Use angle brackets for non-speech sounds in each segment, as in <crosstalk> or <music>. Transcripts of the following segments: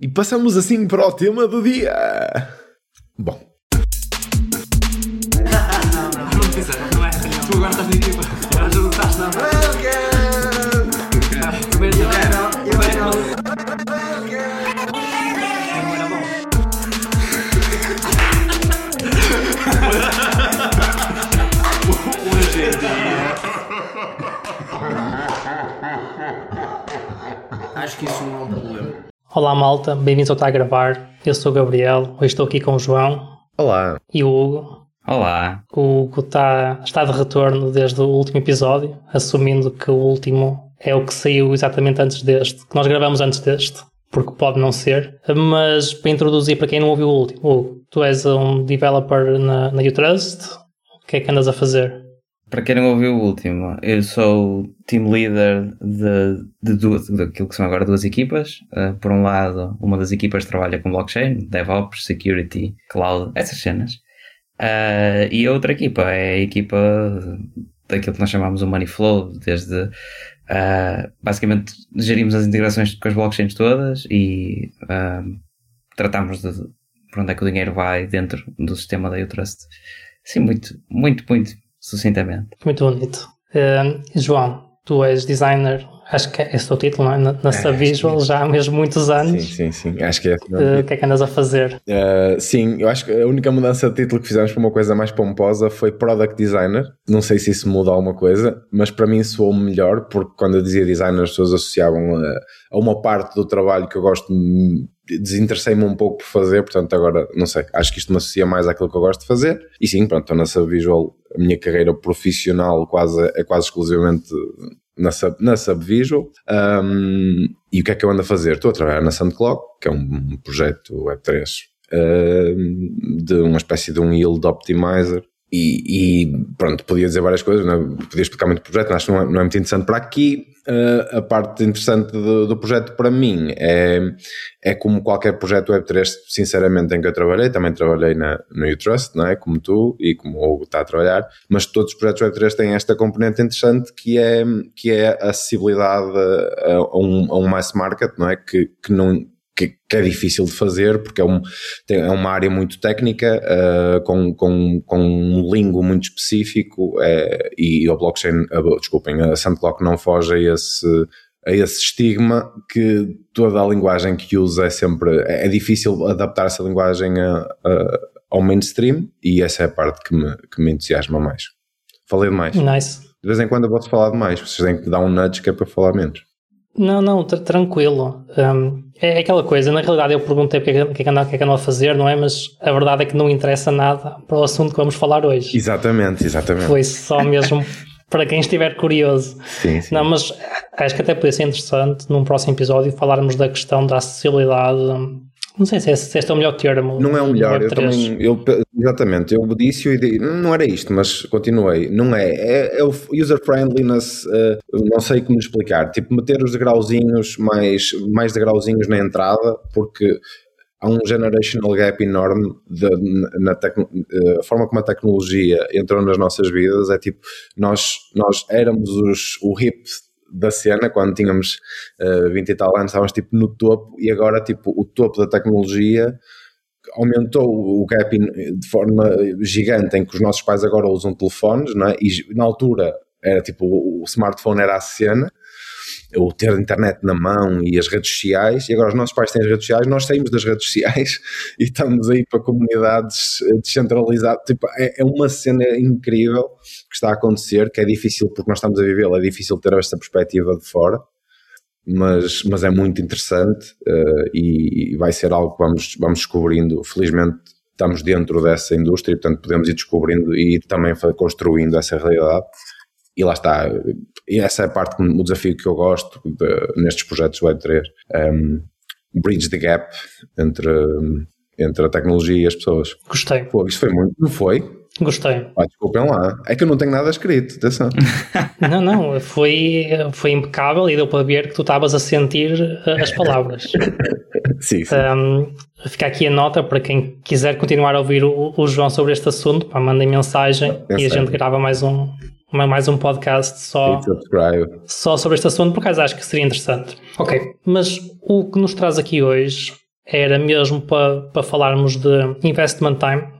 E passamos assim para o tema do dia. Bom. Não, não, não não é. Tu agora estás na equipa. Agora já não estás não. Hoje. Acho que isso não é um problema. Olá malta, bem-vindos ao Está a Gravar. Eu sou o Gabriel, hoje estou aqui com o João Olá. e o Hugo. Olá. O Hugo está, está de retorno desde o último episódio, assumindo que o último é o que saiu exatamente antes deste, que nós gravamos antes deste, porque pode não ser. Mas para introduzir para quem não ouviu o último, Hugo, tu és um developer na, na Utrust, o que é que andas a fazer? Para quem não ouviu o último, eu sou team leader de, de duas, daquilo que são agora duas equipas. Uh, por um lado, uma das equipas trabalha com blockchain, DevOps, Security, Cloud, essas cenas. Uh, e a outra equipa é a equipa daquilo que nós chamamos o Money Flow, desde uh, basicamente gerimos as integrações com as blockchains todas e tratamos de por onde é que o dinheiro vai dentro do sistema da Utrust. Sim, muito, muito, muito sucintamente. Muito bonito. Uh, João, tu és designer, acho que é esse o teu título, não é? Na, na Subvisual, já há mesmo muitos anos. Sim, sim, sim. Acho que é. Uh, o que é que andas a fazer? Uh, sim, eu acho que a única mudança de título que fizemos para uma coisa mais pomposa foi Product Designer. Não sei se isso muda alguma coisa, mas para mim soou melhor, porque quando eu dizia designer, as pessoas associavam a, a uma parte do trabalho que eu gosto desinteressei-me um pouco por fazer, portanto agora, não sei, acho que isto me associa mais àquilo que eu gosto de fazer e sim, pronto, estou na Subvisual, a minha carreira profissional quase, é quase exclusivamente na, sub, na Subvisual um, e o que é que eu ando a fazer? Estou a trabalhar na SundClock, que é um projeto Web3 um, de uma espécie de um yield optimizer e, e, pronto, podia dizer várias coisas, não, é? podia explicar muito o projeto, acho que não é, não é muito interessante para aqui. Uh, a parte interessante do, do, projeto para mim é, é como qualquer projeto Web3, sinceramente, em que eu trabalhei, também trabalhei na, no Utrust, não é? como tu e como o Hugo está a trabalhar, mas todos os projetos Web3 têm esta componente interessante que é, que é a acessibilidade a, a, um, a um mass market, não é? Que, que não que, que, é difícil de fazer porque é, um, tem, é uma área muito técnica uh, com, com, com um lingo muito específico uh, e o blockchain, uh, desculpem, a SandClock não foge a esse, a esse estigma que toda a linguagem que usa é sempre, é, é difícil adaptar essa linguagem a, a, ao mainstream e essa é a parte que me, que me entusiasma mais. Falei demais. Nice. De vez em quando eu posso falar demais, vocês têm que dar um nudge que é para falar menos. Não, não, tranquilo. Um, é aquela coisa, na realidade eu perguntei o que, é que, que, é que andam a fazer, não é? Mas a verdade é que não interessa nada para o assunto que vamos falar hoje. Exatamente, exatamente. Foi só mesmo <laughs> para quem estiver curioso. Sim, sim. Não, mas acho que até poderia ser interessante num próximo episódio falarmos da questão da acessibilidade não sei se, se este é o melhor termo. Não é o melhor, eu também, eu, exatamente, eu disse e não era isto, mas continuei, não é, é, é o user-friendliness, uh, não sei como explicar, tipo meter os degrauzinhos mais, mais degrauzinhos na entrada, porque há um generational gap enorme de, na tecno, a forma como a tecnologia entrou nas nossas vidas, é tipo, nós, nós éramos os, o hip da cena, quando tínhamos uh, 20 e tal anos, estávamos tipo no topo e agora tipo o topo da tecnologia aumentou o gap de forma gigante em que os nossos pais agora usam telefones, não é? E na altura era tipo o smartphone era a cena, o ter internet na mão e as redes sociais, e agora os nossos pais têm as redes sociais, nós saímos das redes sociais <laughs> e estamos aí para comunidades descentralizadas. Tipo, é, é uma cena incrível que está a acontecer, que é difícil porque nós estamos a vivê-la, é difícil ter esta perspectiva de fora. Mas, mas é muito interessante uh, e, e vai ser algo que vamos, vamos descobrindo. Felizmente estamos dentro dessa indústria, portanto podemos ir descobrindo e também construindo essa realidade. E lá está, e essa é a parte, o desafio que eu gosto de, nestes projetos Web3, um, bridge the gap entre, entre a tecnologia e as pessoas. Gostei. Pô, isso foi muito, não foi? Gostei. Ah, desculpem lá, é que eu não tenho nada escrito, atenção. <laughs> não, não, foi, foi impecável e deu para ver que tu estavas a sentir eh, as palavras. <laughs> sim, sim. Um, fica aqui a nota para quem quiser continuar a ouvir o, o João sobre este assunto, pá, mandem mensagem e a gente grava mais um, mais um podcast só, só sobre este assunto, por acaso acho que seria interessante. Ok, mas o que nos traz aqui hoje era mesmo para, para falarmos de investment time,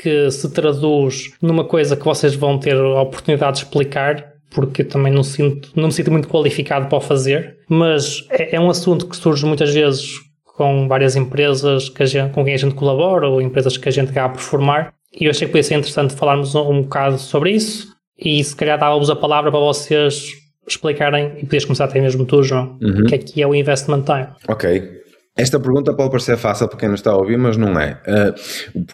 que se traduz numa coisa que vocês vão ter a oportunidade de explicar, porque também não, sinto, não me sinto muito qualificado para o fazer, mas é, é um assunto que surge muitas vezes com várias empresas que gente, com quem a gente colabora ou empresas que a gente acaba por formar, e eu achei que podia ser interessante falarmos um, um bocado sobre isso, e se calhar dava-vos a palavra para vocês explicarem, e podias começar até mesmo tu, João, uhum. o que é que é o investment time. Ok, esta pergunta pode parecer fácil para quem não está a ouvir, mas não é. Uh,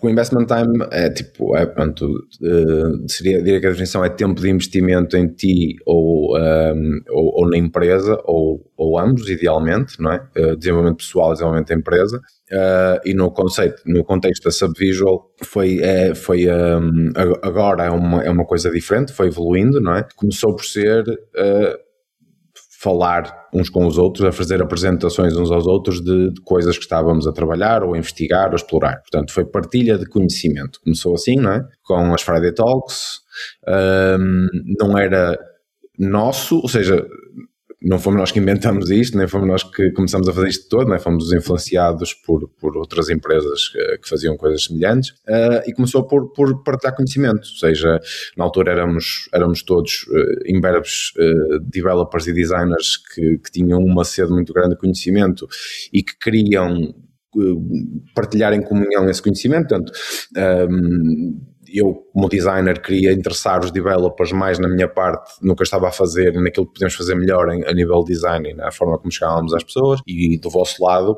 o investment time é tipo, é, pronto, uh, seria, diria que a definição é tempo de investimento em ti ou, um, ehm, ou, ou, na empresa, ou, ou ambos, idealmente, não é? Uh, desenvolvimento pessoal, desenvolvimento da empresa. Uh, e no conceito, no contexto da Subvisual, foi, é, foi um, agora é uma, é uma coisa diferente, foi evoluindo, não é? Começou por ser falar uns com os outros, a fazer apresentações uns aos outros de, de, coisas que estávamos a trabalhar ou a investigar ou explorar. Portanto, foi partilha de conhecimento. Começou assim, não é? Com as Friday Talks. Um, não era nosso, ou seja, não fomos nós que inventamos isto, nem fomos nós que começamos a fazer isto todo, nem fomos influenciados por, por outras empresas que, que faziam coisas semelhantes, uh, e começou por, por partilhar conhecimento, ou seja, na altura éramos, éramos todos uh, imberbes uh, developers e designers que, que tinham uma sede muito grande de conhecimento e que queriam partilhar em comunhão esse conhecimento, portanto, um, eu, como designer, queria interessar os developers mais na minha parte, no que eu estava a fazer naquilo que podemos fazer melhor em, a nível design e na forma como chegávamos às pessoas. E do vosso lado,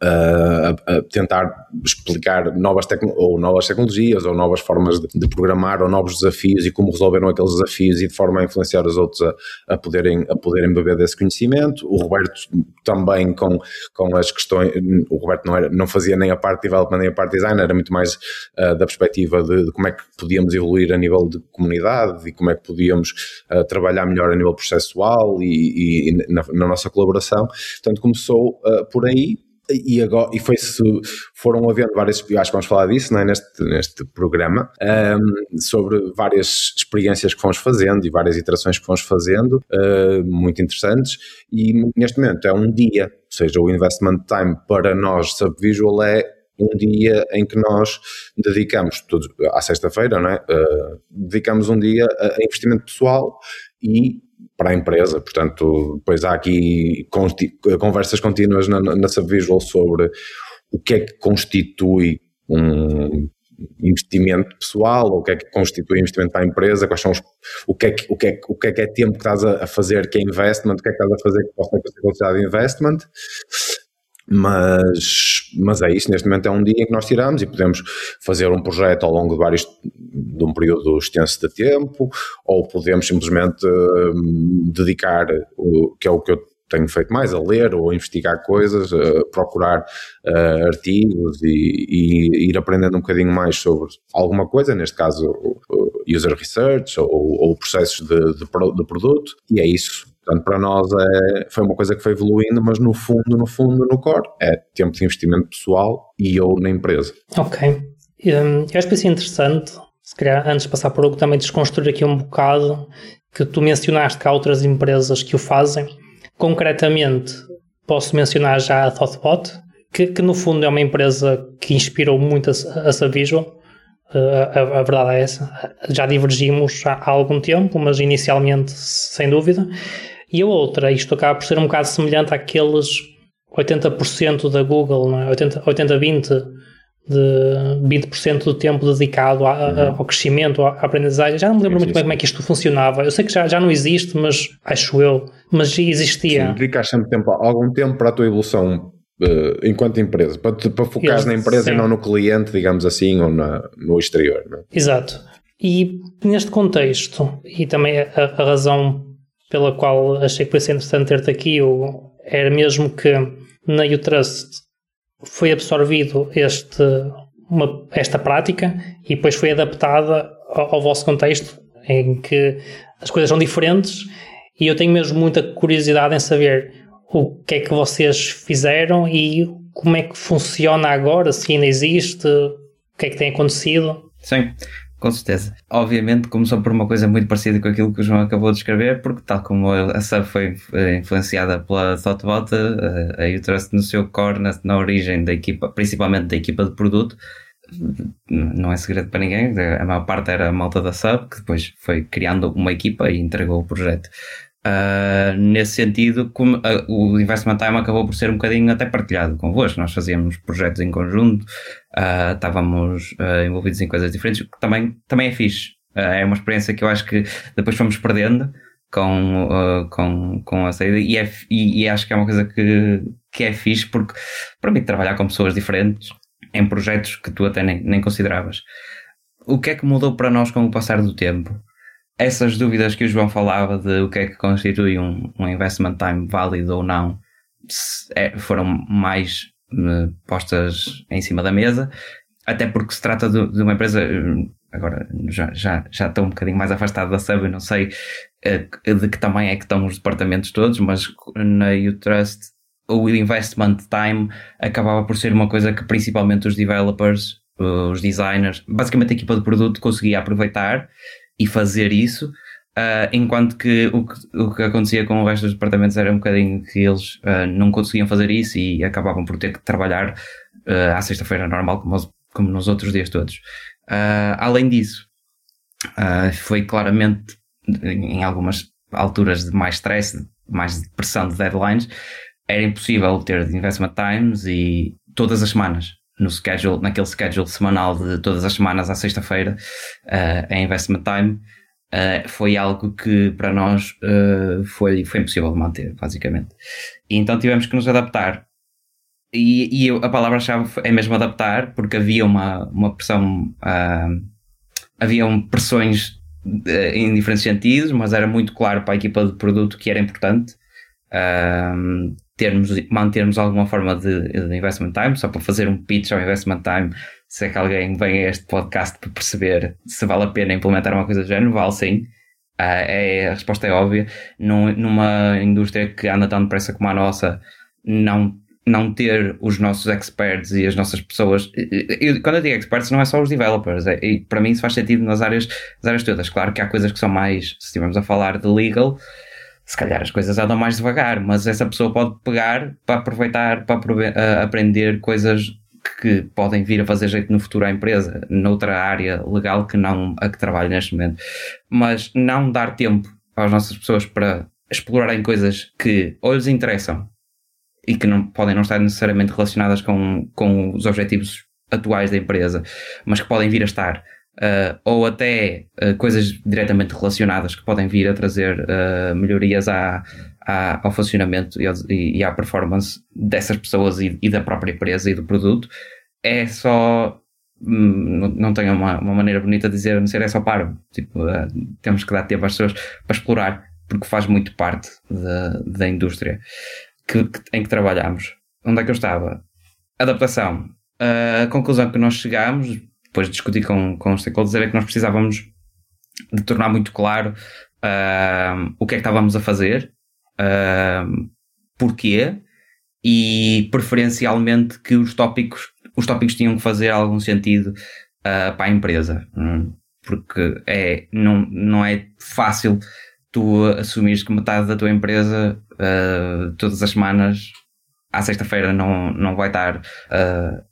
a, a, tentar explicar novas, ou novas tecnologias ou novas formas de, de, programar ou novos desafios e como resolveram aqueles desafios e de forma a influenciar os outros a, a, poderem, a poderem beber desse conhecimento. O Roberto também com, com as questões, o Roberto não, era, não fazia nem a parte de development nem a parte de design, era muito mais uh, da perspectiva de, de, como é que podíamos evoluir a nível de comunidade e como é que podíamos uh, trabalhar melhor a nível processual e, e, na, na, nossa colaboração. Portanto, começou uh, por aí e, agora, e foi foram havendo várias, acho que vamos falar disso é? neste, neste programa, um, sobre várias experiências que fomos fazendo e várias iterações que fomos fazendo, uh, muito interessantes, e neste momento é um dia, ou seja, o investment time para nós, Subvisual, é um dia em que nós dedicamos, todos, à sexta-feira, não é? Uh, dedicamos um dia a investimento pessoal e para a empresa. Portanto, depois há aqui conversas contínuas na, na Subvisual sobre o que é que constitui um investimento pessoal, o que é que constitui investimento para a empresa, quais são os, o, que é que, o, que é, o que é que é tempo que estás a, fazer que é investment, o que é que estás a fazer que possa ser considerado investment, mas, mas é isso, neste momento é um dia em que nós tiramos e podemos fazer um projeto ao longo de vários de um período extenso de tempo, ou podemos simplesmente uh, dedicar, o, que é o que eu tenho feito mais, a ler ou a investigar coisas, a procurar uh, artigos e, e, ir aprendendo um bocadinho mais sobre alguma coisa, neste caso user research ou, ou processos de, de, de produto, e é isso Portanto, para nós é, foi uma coisa que foi evoluindo, mas no fundo, no fundo, no core, é tempo de investimento pessoal e eu na empresa. Ok. Um, eu acho que isso é interessante, se calhar antes de passar por algo, também desconstruir aqui um bocado, que tu mencionaste que há outras empresas que o fazem. Concretamente, posso mencionar já a Thoughtbot, que, que no fundo é uma empresa que inspirou muito a, a Savisual. Uh, a, a, verdade é essa. Já divergimos há, há algum tempo, mas inicialmente, sem dúvida. E a outra, isto acaba por ser um bocado semelhante àqueles 80% da Google, não é? 80-20 de 20% do tempo dedicado a, uhum. ao crescimento, à aprendizagem. Já não me lembro muito bem como é que isto funcionava. Eu sei que já, já não existe, mas acho eu, mas existia. Sim, dedicas sempre tempo, algum tempo para a tua evolução uh, enquanto empresa, para, para focar na empresa sim. e não no cliente, digamos assim, ou na, no exterior. Não é? Exato. E neste contexto, e também a, a razão pela qual achei que foi interessante ter-te aqui, era mesmo que na Utrust foi absorvido este, uma, esta prática e depois foi adaptada ao, ao, vosso contexto, em que as coisas são diferentes e eu tenho mesmo muita curiosidade em saber o que é que vocês fizeram e como é que funciona agora, se ainda existe, o que é que tem acontecido. Sim, Com certeza. Obviamente começou por uma coisa muito parecida com aquilo que o João acabou de escrever, porque tal como a sub foi influenciada pela Thoughtbot, a Utrust no seu core, na, na origem da equipa, principalmente da equipa de produto, não é segredo para ninguém, a maior parte era a malta da sub, que depois foi criando uma equipa e entregou o projeto. Uh, nesse sentido, como, uh, o Investment Time acabou por ser um bocadinho até partilhado convosco. Nós fazíamos projetos em conjunto, uh, estávamos envolvidos em coisas diferentes, que também, também é fixe. é uma experiência que eu acho que depois fomos perdendo com, com, com a saída e, é, e, e, acho que é uma coisa que, que é fixe porque permite trabalhar com pessoas diferentes em projetos que tu até nem, nem consideravas. O que é que mudou para nós com o passar do tempo? Essas dúvidas que o João falava de o que é que constitui um, um investment time válido ou não é, foram mais uh, postas em cima da mesa, até porque se trata de, de uma empresa. Agora já, já, já estou um bocadinho mais afastado da sub, não sei uh, de que tamanho é que estão os departamentos todos, mas na Utrust o investment time acabava por ser uma coisa que principalmente os developers, os designers, basicamente a equipa de produto conseguia aproveitar e fazer isso, uh, enquanto que o, que o que acontecia com o resto dos departamentos era um bocadinho que eles uh, não conseguiam fazer isso e acabavam por ter que trabalhar uh, à sexta-feira normal, como, como nos outros dias todos. além disso, foi claramente em algumas alturas de mais stress, mais pressão de deadlines, era impossível ter investment times e todas as semanas no schedule, naquele schedule semanal de todas as semanas à sexta-feira, uh, a Investment Time, uh, foi algo que para nós uh, foi, foi impossível manter, basicamente. E então tivemos que nos adaptar. E, e a palavra-chave é mesmo adaptar, porque havia uma, uma pressão, havia pressões em diferentes sentidos, mas era muito claro para a equipa de produto que era importante termos, mantermos alguma forma de, de, investment time, só para fazer um pitch ao investment time, se é que alguém vem a este podcast para perceber se vale a pena implementar uma coisa do género, vale sim. Uh, é, a resposta é óbvia. Num, numa indústria que anda tão depressa como a nossa, não, não ter os nossos experts e as nossas pessoas. Eu, quando eu digo experts, não é só os developers. É, e para mim isso faz sentido nas áreas, nas áreas todas. Claro que há coisas que são mais, se estivermos a falar de legal, se calhar as coisas andam mais devagar, mas essa pessoa pode pegar para aproveitar, para aprender coisas que podem vir a fazer jeito no futuro à empresa, noutra área legal que não a que trabalha neste momento. Mas não dar tempo às nossas pessoas para explorarem coisas que ou lhes interessam e que não, podem não estar necessariamente relacionadas com, com os objetivos atuais da empresa, mas que podem vir a estar Uh, ou até uh, coisas diretamente relacionadas que podem vir a trazer uh, melhorias à, à, ao funcionamento e, e, à performance dessas pessoas e, e, da própria empresa e do produto, é só. Hum, não, tenho uma, uma, maneira bonita de dizer, não ser é só para. Tipo, temos que dar tempo às pessoas para explorar, porque faz muito parte da, da indústria que, que, em que trabalhamos. Onde é que eu estava? Adaptação. A conclusão que nós chegámos depois de discutir com, com os stakeholders, era que nós precisávamos de tornar muito claro uh, o que é que estávamos a fazer, uh, porquê e preferencialmente que os tópicos, os tópicos tinham que fazer algum sentido uh, para a empresa. Porque é, não, não é fácil tu assumires que metade da tua empresa todas as semanas à sexta-feira não, não vai estar a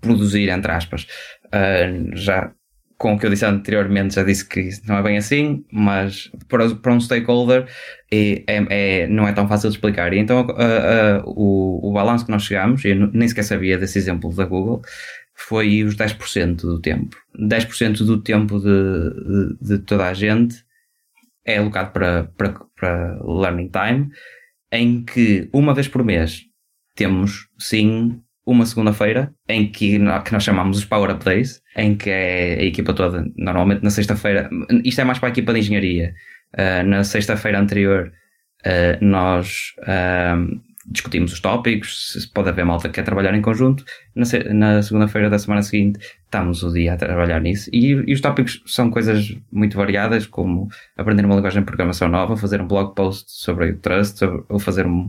produzir, entre aspas. Uh, já com o que eu disse anteriormente, já disse que não é bem assim, mas para, para um stakeholder é, é, é, não é tão fácil de explicar. E então uh, uh, o, o balanço que nós chegamos, eu nem sequer sabia desse exemplo da Google, foi os 10% do tempo. 10% do tempo de, de, de, toda a gente é alocado para, para, para learning time, em que uma vez por mês temos sim uma segunda-feira em que, que nós chamamos os Power Up Days, em que é a equipa toda, normalmente na sexta-feira, isto é mais para a equipa de engenharia. Uh, na sexta-feira anterior, uh, nós uh, discutimos os tópicos, se pode haver malta que quer trabalhar em conjunto. Na, na segunda-feira da semana seguinte, estamos o dia a trabalhar nisso. E, e, os tópicos são coisas muito variadas, como aprender uma linguagem de programação nova, fazer um blog post sobre o Trust, sobre, ou fazer um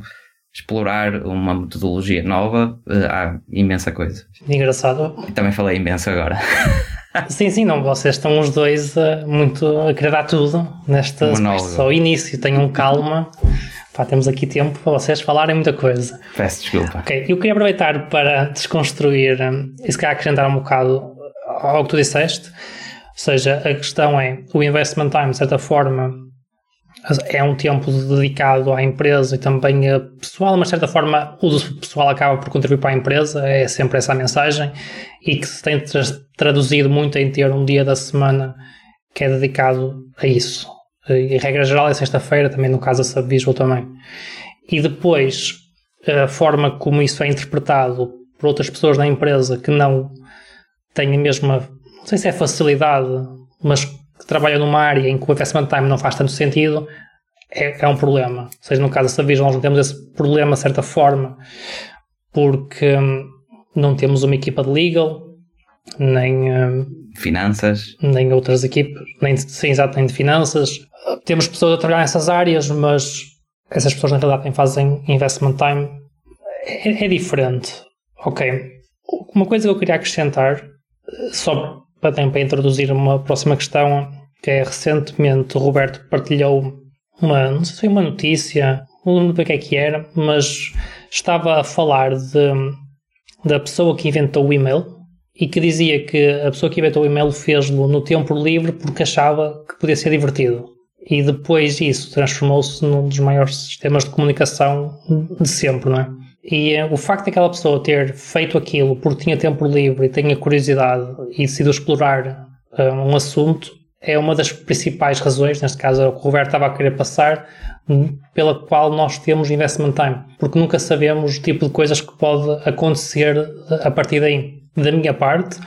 explorar uma metodologia nova, uh, há imensa coisa. Engraçado. E também falei imenso agora. <laughs> sim, sim, não, vocês estão os dois uh, muito a querer dar tudo nesta só início, tenham calma. Pá, temos aqui tempo para vocês falarem muita coisa. Peço desculpa. Ok, eu queria aproveitar para desconstruir um, e se calhar acrescentar um bocado ao que tu disseste. Ou seja, a questão é o investment time, de certa forma, é um tempo dedicado à empresa e também a pessoal, mas de certa forma o pessoal acaba por contribuir para a empresa, é sempre essa a mensagem, e que se tem traduzido muito em ter um dia da semana que é dedicado a isso. E a regra geral é sexta-feira, também no caso da Subvisual também. E depois, a forma como isso é interpretado por outras pessoas da empresa que não têm a mesma, não sei se é facilidade, mas que trabalham numa área em que o investment time não faz tanto sentido, é, é um problema. Ou seja, no caso da Savis, nós não temos esse problema de certa forma, porque hum, não temos uma equipa de legal, nem. Hum, finanças. Nem outras equipas, nem, sim, exato, nem de finanças. Temos pessoas a trabalhar nessas áreas, mas essas pessoas na realidade quem fazem investment time é, é diferente. Ok. Uma coisa que eu queria acrescentar, só para, para introduzir uma próxima questão, que é recentemente o Roberto partilhou uma, não sei se foi uma notícia, não lembro o que é que era, mas estava a falar de, da pessoa que inventou o e-mail e que dizia que a pessoa que inventou o e-mail fez-lo no tempo livre porque achava que podia ser divertido. E depois isso transformou-se num dos maiores sistemas de comunicação de sempre, não é? E uh, o facto daquela pessoa ter feito aquilo porque tinha tempo livre e tinha curiosidade e decidiu explorar uh, um assunto é uma das principais razões, neste caso o que o Roberto estava a querer passar, pela qual nós temos investment time, porque nunca sabemos o tipo de coisas que pode acontecer a partir daí. Da minha parte,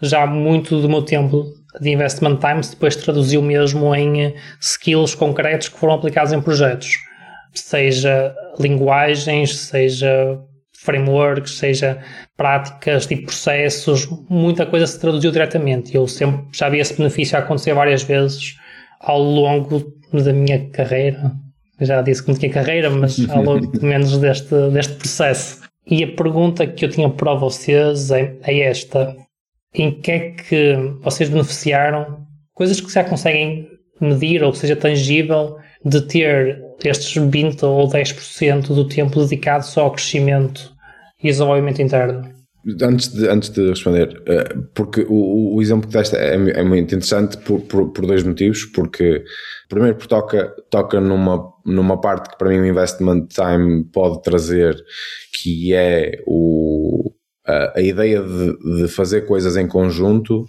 já muito do meu tempo de investment time depois traduziu mesmo em skills concretos que foram aplicados em projetos seja linguagens, seja frameworks, seja práticas e processos, muita coisa se traduziu diretamente. Eu sempre já vi esse benefício acontecer várias vezes ao longo da minha carreira. Já disse que não tinha carreira, mas <laughs> ao longo pelo menos deste, deste processo. E a pergunta que eu tinha para vocês é, é esta: em que é que vocês beneficiaram? Coisas que já conseguem medir ou que seja tangível de ter estes 20 ou 10% do tempo dedicado só ao crescimento e desenvolvimento interno? Antes de, antes de responder, eh, porque o, o exemplo que deste é, é muito interessante por, por, por, dois motivos. Porque, primeiro, porque toca, toca numa, numa parte que para mim o investment time pode trazer, que é o, a, a ideia de, de fazer coisas em conjunto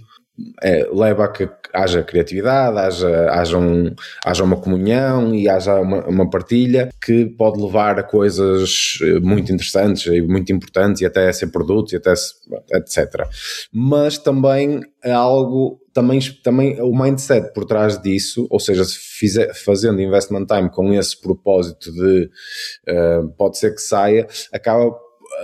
é, leva a que haja criatividade, haja, haja, um, haja uma comunhão e haja uma, uma, partilha que pode levar a coisas eh, muito interessantes e muito importantes e até a ser produtos e até etc. Mas também é algo, também, também o mindset por trás disso, ou seja, se fizer, fazendo investment time com esse propósito de uh, pode ser que saia, acaba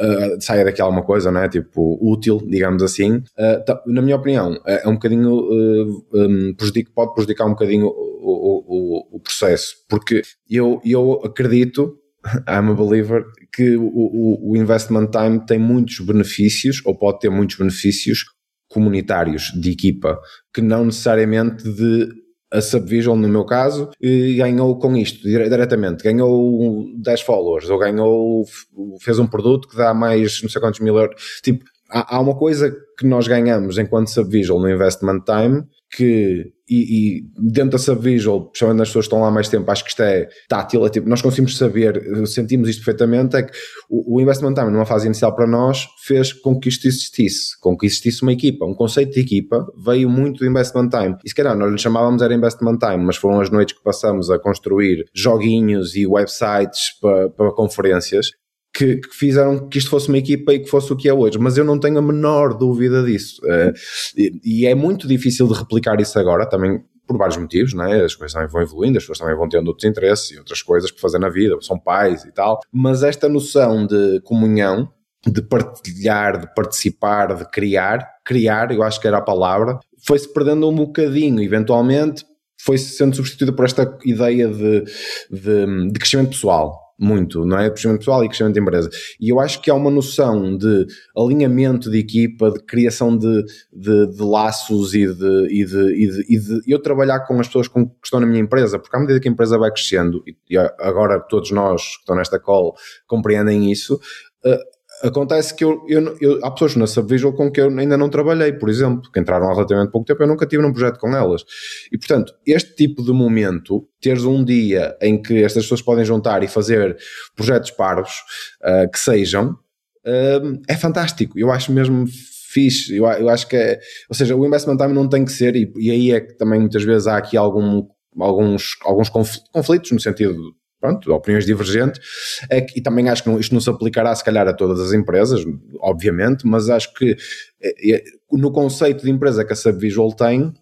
uh, saia daqui alguma coisa, não é? Tipo, útil, digamos assim. Uh, na minha opinião, é, é um bocadinho, uh, um, prejudica, pode prejudicar um bocadinho o, o, o, o, processo, porque eu, eu acredito, <laughs> I'm a believer, que o, o investment time tem muitos benefícios, ou pode ter muitos benefícios comunitários de equipa, que não necessariamente de a Subvisual, no meu caso, ganhou com isto diretamente. Ganhou 10 followers, ou ganhou, fez um produto que dá mais não sei quantos mil euros. Tipo, há, há uma coisa que nós ganhamos enquanto Subvisual no Investment Time que e, e, dentro da Subvisual, principalmente nas pessoas que estão lá mais tempo, acho que isto é tátil, é tipo, nós conseguimos saber, sentimos isto perfeitamente, é que o, o investment time numa fase inicial para nós fez com que isto existisse, com que existisse uma equipa, um conceito de equipa veio muito do investment time, e se calhar nós lhe chamávamos era investment time, mas foram as noites que passamos a construir joguinhos e websites para, para conferências, que, que, fizeram que isto fosse uma equipa e que fosse o que é hoje, mas eu não tenho a menor dúvida disso. Uh, e, e, é muito difícil de replicar isso agora, também por vários motivos, não é? As coisas também vão evoluindo, as pessoas também vão tendo outros interesses e outras coisas que fazer na vida, são pais e tal, mas esta noção de comunhão, de partilhar, de participar, de criar, criar, eu acho que era a palavra, foi-se perdendo um bocadinho, eventualmente foi sendo substituída por esta ideia de, de, de crescimento pessoal muito, não é? Crescimento pessoal e crescimento de empresa. E eu acho que há uma noção de alinhamento de equipa, de criação de, de, de laços e de, e, de, e, de, eu trabalhar com as pessoas com, que estão na minha empresa, porque à medida que a empresa vai crescendo, e agora todos nós que estão nesta call compreendem isso, uh, Acontece que eu, eu, eu, há pessoas na Subvisual com que eu ainda não trabalhei, por exemplo, que entraram há relativamente pouco tempo, eu nunca tive num projeto com elas. E portanto, este tipo de momento, teres um dia em que estas pessoas podem juntar e fazer projetos parvos uh, que sejam, uh, é fantástico. Eu acho mesmo fixe. Eu, eu acho que é, ou seja, o investment time não tem que ser, e, e aí é que também muitas vezes há aqui algum, alguns, alguns conflitos no sentido pronto, opiniões divergentes, é e também acho que não, isto não se aplicará se calhar a todas as empresas, obviamente, mas acho que é, é, no conceito de empresa que a Subvisual tem,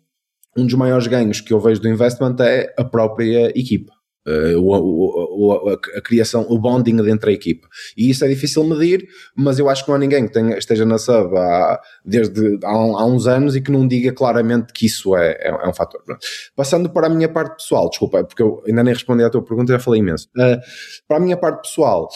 um dos maiores ganhos que eu vejo do investment é a própria equipa. Uh, o, o, a, a, criação, o bonding dentro da equipa. E isso é difícil medir, mas eu acho que não há ninguém que tenha, esteja na sub há, desde há, há, uns anos e que não diga claramente que isso é, é, é um fator. Passando para a minha parte pessoal, desculpa, porque eu ainda nem respondi à tua pergunta, já falei imenso. Uh, para a minha parte pessoal,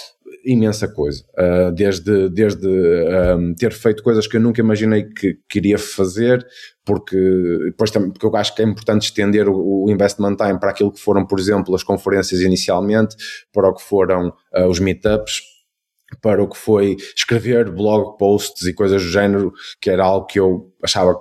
imensa coisa. Uh, desde desde um, ter feito coisas que eu nunca imaginei que queria fazer, porque, depois também, porque eu acho que é importante estender o, o, investment time para aquilo que foram, por exemplo, as conferências inicialmente, para o que foram uh, os meetups, para o que foi escrever blog posts e coisas do género, que era algo que eu achava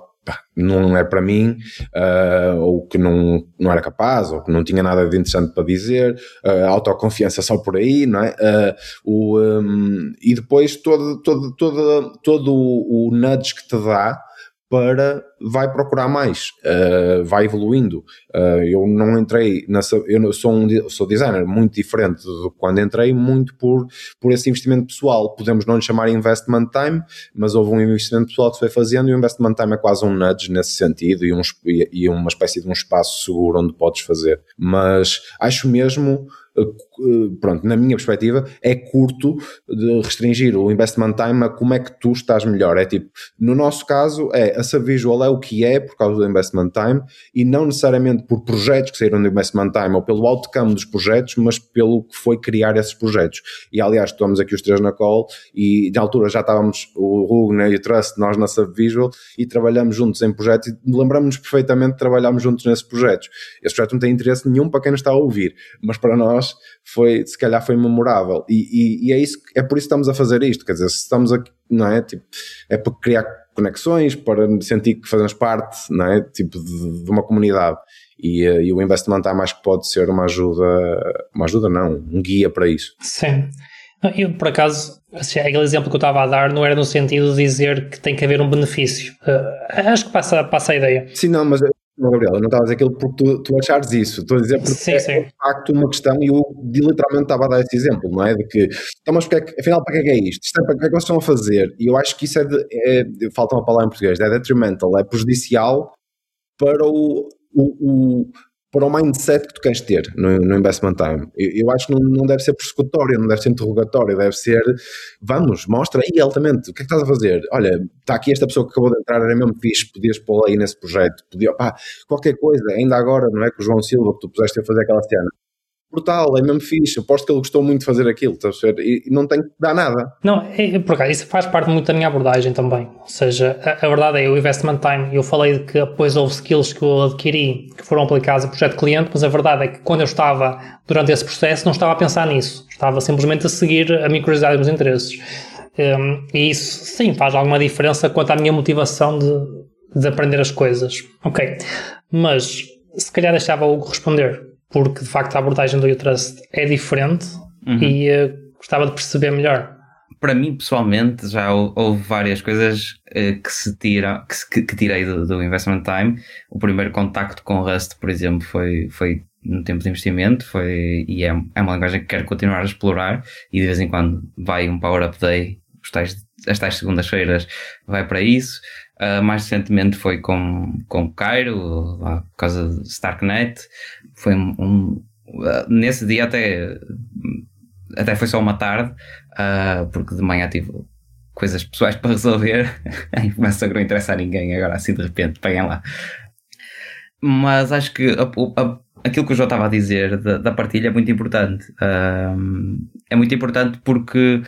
não é para mim, uh, ou que não, não era capaz, ou que não tinha nada de interessante para dizer, uh, autoconfiança só por aí, não é? Uh, o, um, e depois todo, todo, todo, todo o nudge que te dá para vai procurar mais, uh, vai evoluindo. Uh, eu não entrei nessa, eu sou um sou designer muito diferente do quando entrei, muito por, por esse investimento pessoal. Podemos não lhe chamar investment time, mas houve um investimento pessoal que se foi fazendo e o investment time é quase um nudge nesse sentido e, um, e uma espécie de um espaço seguro onde podes fazer. Mas acho mesmo pronto, na minha perspectiva, é curto de restringir o investment time a como é que tu estás melhor. É tipo, no nosso caso, é a Subvisual é o que é por causa do investment time e não necessariamente por projetos que saíram do investment time ou pelo outcome dos projetos, mas pelo que foi criar esses projetos. E aliás, estamos aqui os três na call e na altura já estávamos, o Rugner e o Trust, nós na Subvisual e trabalhamos juntos em projetos e lembramos-nos perfeitamente de trabalharmos juntos nesses projetos. Esse projeto não tem interesse nenhum para quem nos está a ouvir, mas para nós nós foi, se calhar foi memorável. E, e, e, é, isso, é por isso que estamos a fazer isto. Quer dizer, se estamos aqui, não é? Tipo, é para criar conexões, para sentir que fazemos parte, não é? Tipo, de, de uma comunidade. E, eh, e, o investment time acho que pode ser uma ajuda, uma ajuda não, um guia para isso. Sim. Eu, por acaso, assim, aquele exemplo que eu estava a dar não era no sentido de dizer que tem que haver um benefício. Uh, acho que passa, passa a ideia. Sim, não, mas não, Gabriel, eu não estava a dizer aquilo porque tu, tu achares isso. Estou a dizer porque sim, é sim. de facto uma questão e eu literalmente estava a dar esse exemplo, não é? De que, então, mas porque é afinal, para que é, é isto? isto é, para que é que eles estão a fazer? E eu acho que isso é, de, é falta uma palavra em português, é detrimental, é prejudicial para o, o, o para o mindset que tu queres ter no, no investment time. Eu, eu, acho que não, não deve ser persecutório, não deve ser interrogatório, deve ser vamos, mostra aí altamente o que é que estás a fazer. Olha, está aqui esta pessoa que acabou de entrar, era mesmo fixe, podias pôr aí nesse projeto, podia, pá, qualquer coisa, ainda agora, não é? Que o João Silva, que tu puseste a fazer aquela cena, brutal, é mesmo fixe. Aposto que ele gostou muito de fazer aquilo, estás a ver? E, não tem que dar nada. Não, é, por acaso, isso faz parte muito da minha abordagem também. Ou seja, a, a, verdade é o investment time. Eu falei de que depois houve skills que eu adquiri que foram aplicados a projeto cliente, mas a verdade é que quando eu estava durante esse processo, não estava a pensar nisso. Estava simplesmente a seguir a minha curiosidade e os meus interesses. Um, e isso, sim, faz alguma diferença quanto à minha motivação de, de aprender as coisas. Ok. Mas, se calhar deixava o responder porque de facto a abordagem do U-Trust é diferente uhum. e uh, gostava de perceber melhor. Para mim, pessoalmente, já houve várias coisas uh, que se tira, que, que, tirei do, do, Investment Time. O primeiro contacto com o Rust, por exemplo, foi, foi no tempo de investimento, foi, e é, é uma linguagem que quero continuar a explorar, e de vez em quando vai um Power Up Day, os tais, as tais segundas-feiras vai para isso. Uh, mais recentemente foi com, com Cairo, lá por causa de Starknet. Foi um. um uh, nesse dia até, até foi só uma tarde, uh, porque de manhã tive coisas pessoais <laughs> para resolver. Aí começa a não interessar a ninguém agora assim de repente, peguem lá. Mas acho que a, a, aquilo que o João estava a dizer da, da partilha é muito importante. É muito importante porque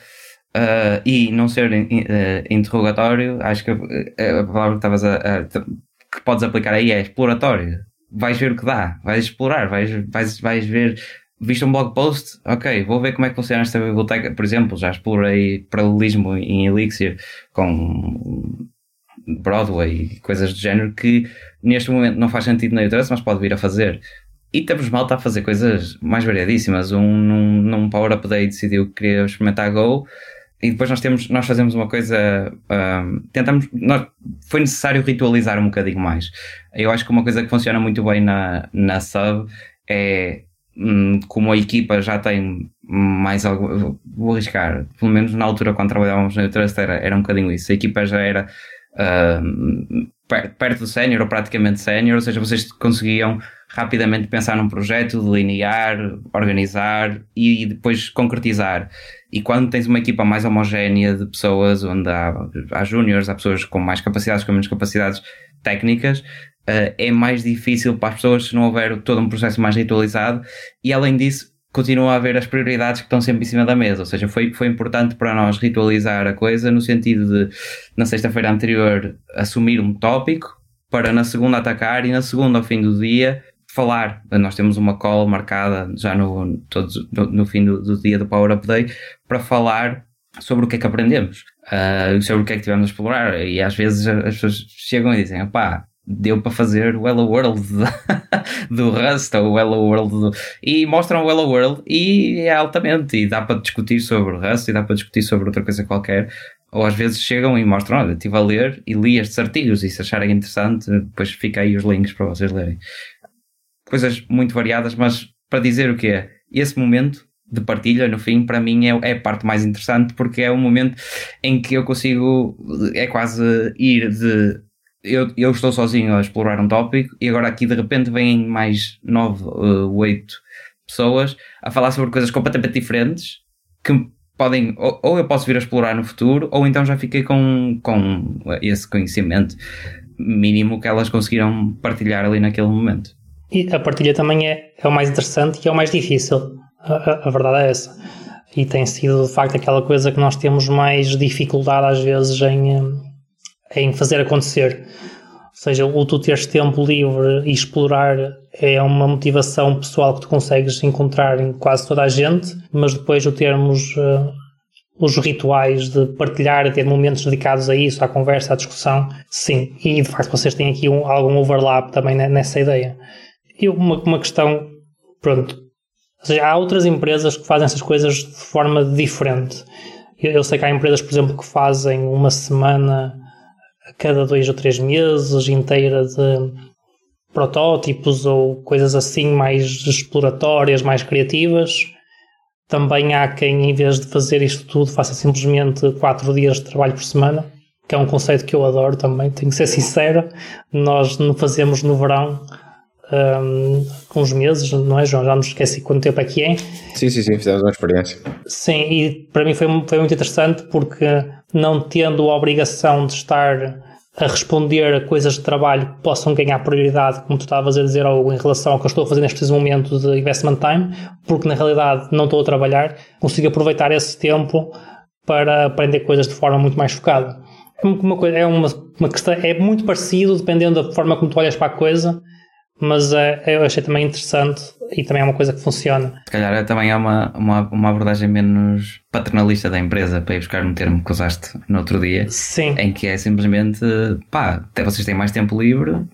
Uh, e não ser uh, interrogatório, acho que a, a palavra que estavas a, a, que podes aplicar aí é exploratório. Vais ver o que dá, vais explorar, vais, vais, vais ver. Viste um blog post? Ok, vou ver como é que funciona esta biblioteca. Por exemplo, já explorei paralelismo em Elixir com Broadway e coisas do género que neste momento não faz sentido na Utrust, mas pode vir a fazer. E temos malta a fazer coisas mais variadíssimas. Um num, num Power Up Day decidiu que queria experimentar Go e depois nós temos, nós fazemos uma coisa, um, tentamos, nós, foi necessário ritualizar um bocadinho mais. Eu acho que uma coisa que funciona muito bem na, na sub é hum, como a equipa já tem mais algo, vou arriscar, pelo menos na altura quando trabalhávamos na Trust era, um bocadinho isso, a equipa já era perto do sénior ou praticamente sénior, ou seja, vocês conseguiam rapidamente pensar num projeto, delinear, organizar e depois concretizar. E quando tens uma equipa mais homogénea de pessoas, onde há, há júniores, há pessoas com mais capacidades, com menos capacidades técnicas, uh, é mais difícil para as pessoas se não houver todo um processo mais ritualizado. E além disso, continua a haver as prioridades que estão sempre em cima da mesa. Ou seja, foi, foi importante para nós ritualizar a coisa no sentido de, na sexta-feira anterior, assumir um tópico para na segunda atacar e na segunda, ao fim do dia, falar. Nós temos uma call marcada já no, todos, no, no fim do, do, dia do Power Up Day para falar sobre o que é que aprendemos, uh, sobre o que é que tivemos a explorar. E às vezes as pessoas chegam e dizem: pá, deu para fazer o Hello World <laughs> do Rust ou o Hello World do... e mostram o Hello World e é altamente e dá para discutir sobre Rust e dá para discutir sobre outra coisa qualquer ou às vezes chegam e mostram, olha, estive a ler e li estes artigos e se acharem interessante depois fica aí os links para vocês lerem coisas muito variadas, mas para dizer o que é, esse momento de partilha, no fim, para mim é, é a parte mais interessante porque é o momento em que eu consigo, é quase ir de. Eu, eu estou sozinho a explorar um tópico e agora aqui de repente vêm mais nove, uh, oito pessoas a falar sobre coisas completamente diferentes que podem, ou, ou, eu posso vir a explorar no futuro, ou então já fiquei com, com esse conhecimento mínimo que elas conseguiram partilhar ali naquele momento. E a partilha também é, é o mais interessante e é o mais difícil. A, a, verdade é essa. E tem sido de facto aquela coisa que nós temos mais dificuldade às vezes em, em fazer acontecer. Ou seja, o tu teres tempo livre e explorar é uma motivação pessoal que tu consegues encontrar em quase toda a gente, mas depois o termos uh, os rituais de partilhar ter momentos dedicados a isso, à conversa, à discussão, sim. E de facto vocês têm aqui um, algum overlap também nessa ideia. E uma, uma questão, pronto, ou seja, há outras empresas que fazem essas coisas de forma diferente. Eu, eu sei que há empresas, por exemplo, que fazem uma semana a cada dois ou três meses inteira de protótipos ou coisas assim mais exploratórias, mais criativas. Também há quem, em vez de fazer isto tudo, faça simplesmente quatro dias de trabalho por semana, que é um conceito que eu adoro também, tenho que ser sincero. Nós não fazemos no verão um, uns meses, não é, João? Já me esqueci quanto tempo é que é. Sim, sim, sim, fizemos uma experiência. Sim, e para mim foi, foi muito interessante porque não tendo a obrigação de estar a responder a coisas de trabalho que possam ganhar prioridade, como tu estavas a dizer, ou em relação ao que eu estou a fazer neste momento de investment time, porque na realidade não estou a trabalhar, consigo aproveitar esse tempo para aprender coisas de forma muito mais focada. Uma, coisa, é uma, uma questão, é muito parecido dependendo da forma como tu olhas para a coisa, mas é, eu achei também interessante e também é uma coisa que funciona. Se calhar também é uma, uma, uma abordagem menos paternalista da empresa, para ir buscar um termo que usaste no outro dia, Sim. em que é simplesmente pá, até vocês têm mais tempo livre,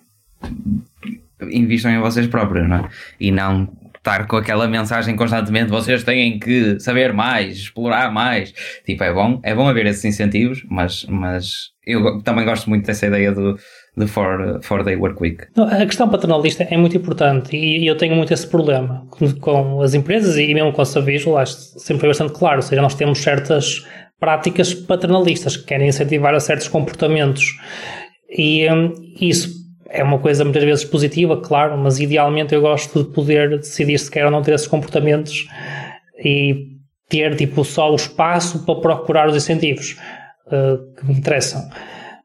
invistam em vocês próprios, não é? E não estar com aquela mensagem constantemente, vocês têm que saber mais, explorar mais. Tipo, é bom, é bom haver esses incentivos, mas, mas eu também gosto muito dessa ideia do de four, four Day Work Week. a questão paternalista é muito importante e eu tenho muito esse problema com, as empresas e mesmo com a Savisual, acho sempre foi bastante claro, ou seja, nós temos certas práticas paternalistas que querem incentivar a certos comportamentos e um, isso é uma coisa muitas vezes positiva, claro, mas idealmente eu gosto de poder decidir se quer ou não ter esses comportamentos e ter tipo só o espaço para procurar os incentivos uh, que me interessam.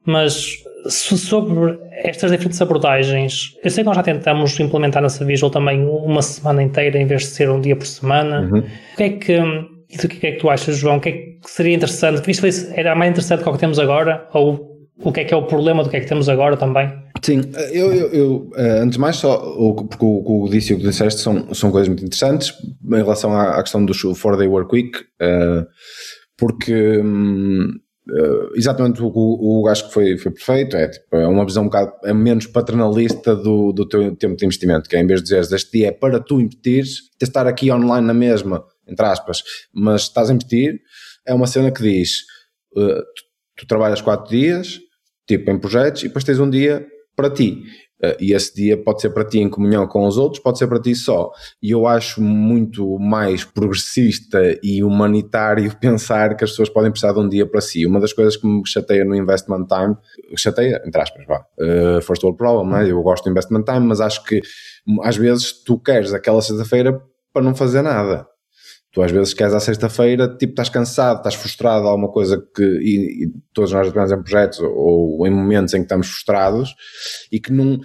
Mas sobre estas diferentes abordagens, eu sei que nós já tentamos implementar nessa Visual também uma semana inteira em vez de ser um dia por semana. Uhum. O que é que, o que é que tu achas, João? O que é que seria interessante? Isto era mais interessante do que temos agora? Ou o que é que é o problema do que é que temos agora também? Sim, eu, eu, eu eh, antes de mais, só, porque o, o disse e o que disseste são, são coisas muito interessantes em relação à, à questão do 4-day work week, uh, porque um, Uh, exatamente o, o, o acho que foi, foi perfeito, é, tipo, é uma visão um bocado é menos paternalista do, do teu tempo de investimento, que é em vez de dizeres este dia é para tu investires, de estar aqui online na mesma, entre aspas, mas estás a investir, é uma cena que diz uh, tu, tu, trabalhas quatro dias, tipo em projetos, e depois tens um dia para ti. Uh, e esse dia pode ser para ti em comunhão com os outros, pode ser para ti só. E eu acho muito mais progressista e humanitário <laughs> pensar que as pessoas podem precisar de um dia para si. Uma das coisas que me chateia no investment time, chateia, entre aspas, vá, uh, first world problem, né? eu gosto do investment time, mas acho que às vezes tu queres aquela sexta-feira para não fazer nada. Tu às vezes queres à sexta-feira, tipo, estás cansado, estás frustrado, há alguma coisa que, e, e todos nós estamos em projetos ou, ou, em momentos em que estamos frustrados e que não,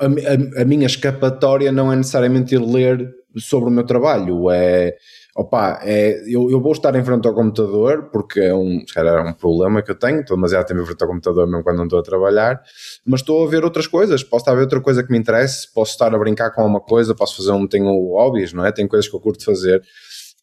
a, a, a, minha escapatória não é necessariamente ir ler sobre o meu trabalho, é, opa, é, eu, eu vou estar em frente ao computador, porque é um, se calhar é um problema que eu tenho, estou demasiado tempo em frente ao computador mesmo quando não estou a trabalhar, mas estou a ver outras coisas, posso estar a ver outra coisa que me interesse, posso estar a brincar com alguma coisa, posso fazer um, tenho hobbies, não é? Tenho coisas que eu curto fazer,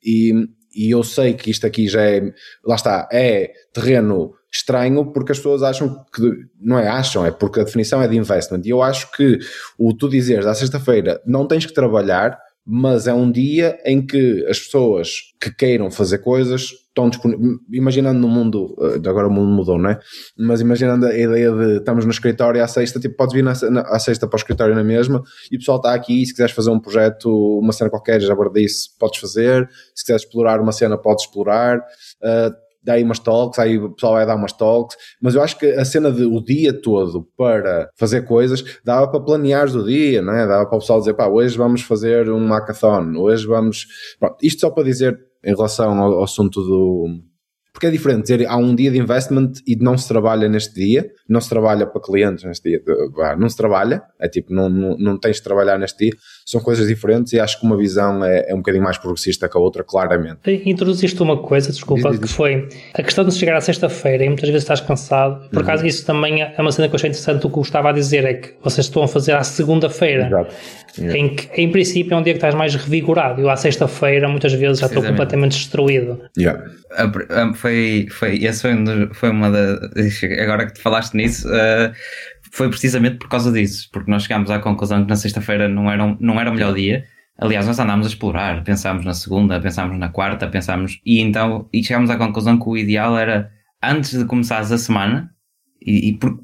e, e eu sei que isto aqui já é, lá está, é terreno estranho porque as pessoas acham que, não é acham, é porque a definição é de investment. E eu acho que o tu dizeres à sexta-feira não tens que trabalhar, mas é um dia em que as pessoas que queiram fazer coisas estão disponíveis. Imaginando no mundo, eh, agora o mundo mudou, não é? Mas imaginando a ideia de estamos no escritório à sexta, tipo, podes vir na, na, à sexta para o escritório na mesma e o pessoal está aqui. Se quiseres fazer um projeto, uma cena qualquer, já disse, podes fazer. Se quiseres explorar uma cena, podes explorar. Uh, dá aí umas talks, aí o pessoal vai dar umas talks, mas eu acho que a cena de o dia todo para fazer coisas dava para planear o dia, não é? Dava para o pessoal dizer, pá, hoje vamos fazer um hackathon, hoje vamos. Pronto, isto só para dizer em relação ao, ao assunto do porque é diferente dizer há um dia de investment e não se trabalha neste dia, não se trabalha para clientes neste dia, não se trabalha, é tipo, não, não, não tens de trabalhar neste dia, são coisas diferentes e acho que uma visão é, é um bocadinho mais progressista que a outra, claramente. Introduziste uma coisa, desculpa, diz, diz, que foi a questão de chegar à sexta-feira e muitas vezes estás cansado, por uhum. acaso isso também é uma cena que eu achei interessante, o que eu estava a dizer é que vocês estão a fazer à segunda-feira. Exato. Em que, em princípio, é um dia que estás mais revigorado. Eu, à sexta-feira, muitas vezes já estou completamente destruído. Yeah. Foi, foi, esse foi, um foi uma da. <laughs> Agora que te falaste nisso, uh, foi precisamente por causa disso, porque nós chegámos à conclusão que na sexta-feira não era, não era o melhor dia. Aliás, nós andámos a explorar, pensámos na segunda, pensámos na quarta, pensámos. E então e chegámos à conclusão que o ideal era antes de começares a semana, e, e por,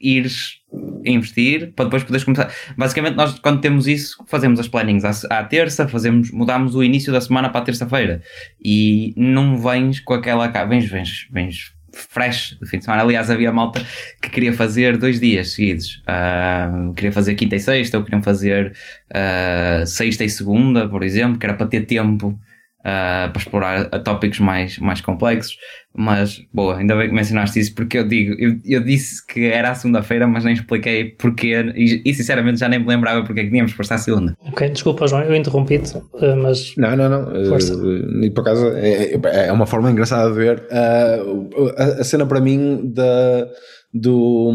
ires investir para depois poderes começar. Basicamente, nós quando temos isso, fazemos as plannings à, à terça, fazemos, mudamos o início da semana para a terça-feira e não vens com aquela. Vens, vens, vens fresh do fim de semana. Aliás, havia malta que queria fazer dois dias seguidos. Uh, queria fazer quinta e sexta, ou queriam fazer uh, sexta e segunda, por exemplo, que era para ter tempo uh, para explorar tópicos mais, mais complexos. Mas, boa, ainda bem que mencionaste isso, porque eu digo, eu, eu disse que era a segunda-feira, mas nem expliquei porquê, e, e, sinceramente já nem me lembrava porque é que tínhamos posto a segunda. Ok, desculpa, João, eu interrompi-te, eh, mas. Não, não, não. Força. Uh, e por acaso é, é uma forma engraçada de ver. Uh, a, a, cena para mim da. Do,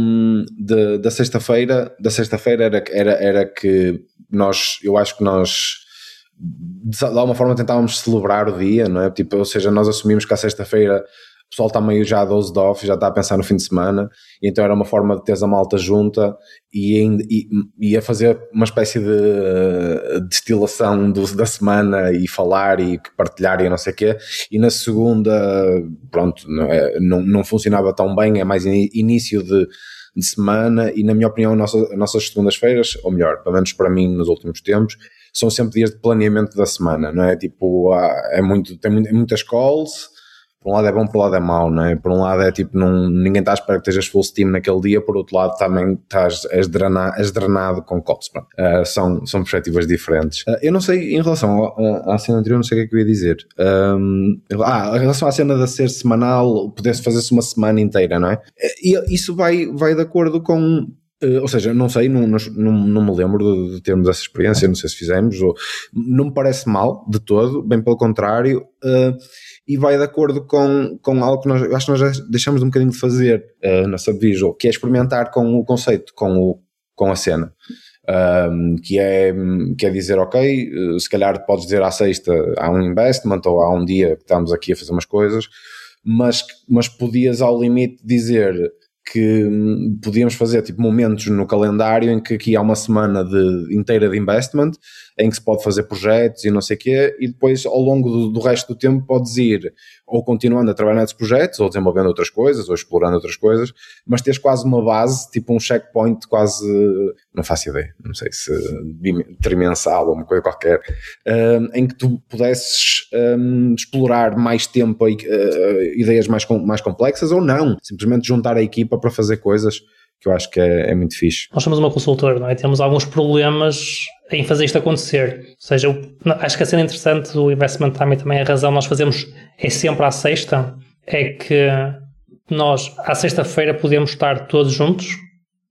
de, da sexta-feira da sexta-feira era, era, era que nós eu acho que nós de alguma forma tentávamos celebrar o dia, não é? Tipo, ou seja, nós assumimos que à sexta-feira o pessoal está meio já a 12 de off, já está a pensar no fim de semana, e então era uma forma de ter a malta junta e, e, e a fazer uma espécie de destilação do, da semana e falar e partilhar e não sei o quê. E na segunda, pronto, não, é, não, não funcionava tão bem, é mais início de, de semana, e na minha opinião, nossa, nossas segundas-feiras, ou melhor, pelo menos para mim nos últimos tempos, são sempre dias de planeamento da semana, não é? Tipo, é muito, tem muitas calls, por um lado é bom, por um lado é mau, não é? Por um lado é tipo, não, ninguém está à espera que estejas full steam naquele dia, por outro lado também estás, és, drenado, és drenado com cops. Uh, são, são perspectivas diferentes. Uh, eu não sei, em relação à cena anterior, não sei o que é que eu ia dizer. Um, ah, em relação à cena de ser semanal, pudesse fazer-se uma semana inteira, não é? E isso vai, vai de acordo com Uh, ou seja, não sei, não, não, não me lembro de, de, termos essa experiência, não sei se fizemos, ou, não me parece mal de todo, bem pelo contrário, uh, e vai de acordo com, com algo que nós acho que nós já deixamos um bocadinho de fazer uh, na Subvisual, que é experimentar com o conceito, com, o, com a cena. Um, que, é, que é dizer, ok, se calhar podes dizer à sexta há um investment ou há um dia que estamos aqui a fazer umas coisas, mas, mas podias ao limite dizer que hum, podíamos fazer tipo momentos no calendário em que aqui há uma semana de, inteira de investment em que se pode fazer projetos e não sei o quê, e depois ao longo do, do, resto do tempo podes ir ou continuando a trabalhar nesses projetos, ou desenvolvendo outras coisas, ou explorando outras coisas, mas tens quase uma base, tipo um checkpoint quase, não faço ideia, não sei se trimensal ou uma coisa qualquer, um, em que tu pudesses um, explorar mais tempo uh, ideias mais, mais complexas ou não, simplesmente juntar a equipa para fazer coisas que eu acho que é, é muito fixe. Nós somos uma consultora, não é? Temos alguns problemas em fazer isto acontecer. Ou seja, eu, acho que a cena interessante do Investment Time e também a razão nós fazemos é sempre à sexta, é que nós à sexta-feira podemos estar todos juntos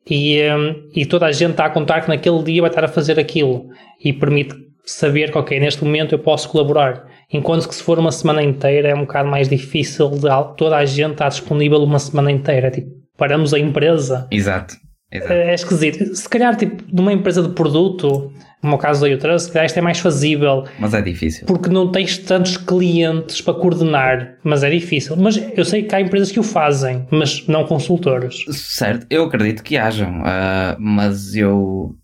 e, hum, e toda a gente está a contar que naquele dia vai estar a fazer aquilo e permite saber que, ok, neste momento eu posso colaborar. Enquanto que se for uma semana inteira é um bocado mais difícil de toda a gente estar disponível uma semana inteira. Tipo, paramos a empresa. Exato. Exato. É, é esquisito. Se calhar, tipo, numa empresa de produto, como o caso da Ultra, se calhar isto é mais fazível. Mas é difícil. Porque não tens tantos clientes para coordenar, mas é difícil. Mas eu sei que há empresas que o fazem, mas não consultores. Certo, eu acredito que hajam, uh, mas eu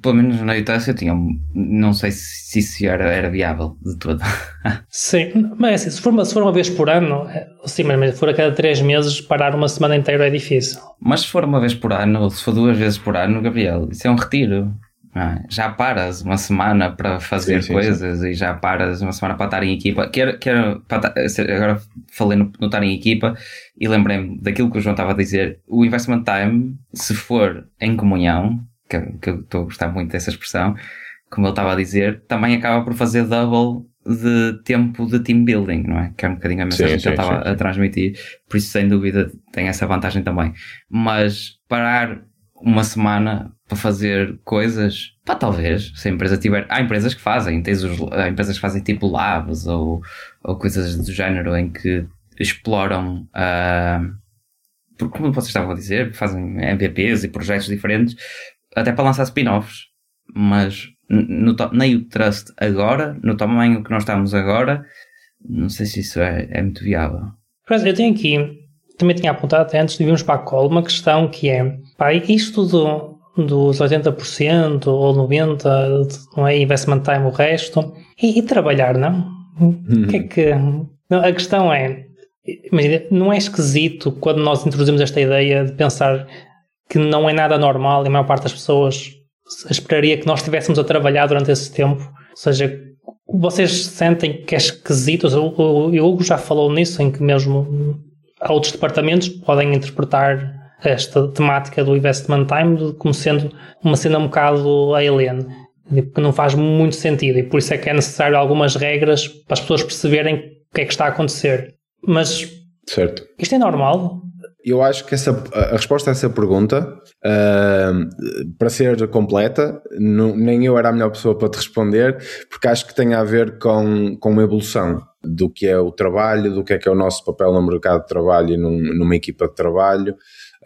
pelo menos na Utah eu tinha, não sei se isso era, era viável de todo. <laughs> Sim, mas é assim, se for, uma, se for uma vez por ano, é, sim, mas se for a cada três meses, parar uma semana inteira é difícil. Mas se for uma vez por ano, ou se for duas vezes por ano, Gabriel, isso é um retiro. É? Já paras uma semana para fazer sim, sim, coisas sim. e já paras uma semana para estar em equipa. Quero, quero, agora falei no, no estar em equipa e lembrei-me daquilo que o João estava a dizer. O investment time, se for em comunhão, que, que eu estou a gostar muito dessa expressão, como ele estava a dizer, também acaba por fazer double de tempo de team building, não é? Que é um bocadinho a mensagem sim, que ele estava a transmitir, por isso sem dúvida tem essa vantagem também. Mas parar uma semana para fazer coisas, pá, talvez, se a empresa tiver. Há empresas que fazem, tens os, há empresas que fazem tipo labs ou, ou coisas do género em que exploram. Uh, como vocês estavam a dizer, fazem MVPs e projetos diferentes até para lançar spin-offs, mas no, nem o Trust agora, no tamanho que nós estamos agora, não sei se isso é, é muito viável. Eu tenho aqui, também tinha apontado até antes de virmos para a call, uma questão que é, pá, isto do, dos 80% ou 90% não é investment time o resto, e, e trabalhar, não? O que é que... Não, a questão é, imagina, não é esquisito quando nós introduzimos esta ideia de pensar que não é nada normal e a maior parte das pessoas esperaria que nós estivéssemos a trabalhar durante esse tempo. Ou seja, vocês sentem que é esquisito? O Hugo já falou nisso, em que mesmo outros departamentos podem interpretar esta temática do investment time como sendo uma cena um bocado alien, que não faz muito sentido e por isso é que é necessário algumas regras para as pessoas perceberem o que é que está a acontecer. Mas certo. isto é normal? Eu acho que essa, a resposta a essa pergunta, uh, para ser completa, não, nem eu era a melhor pessoa para te responder, porque acho que tem a ver com, com uma evolução do que é o trabalho, do que é que é o nosso papel no mercado de trabalho e num, numa equipa de trabalho.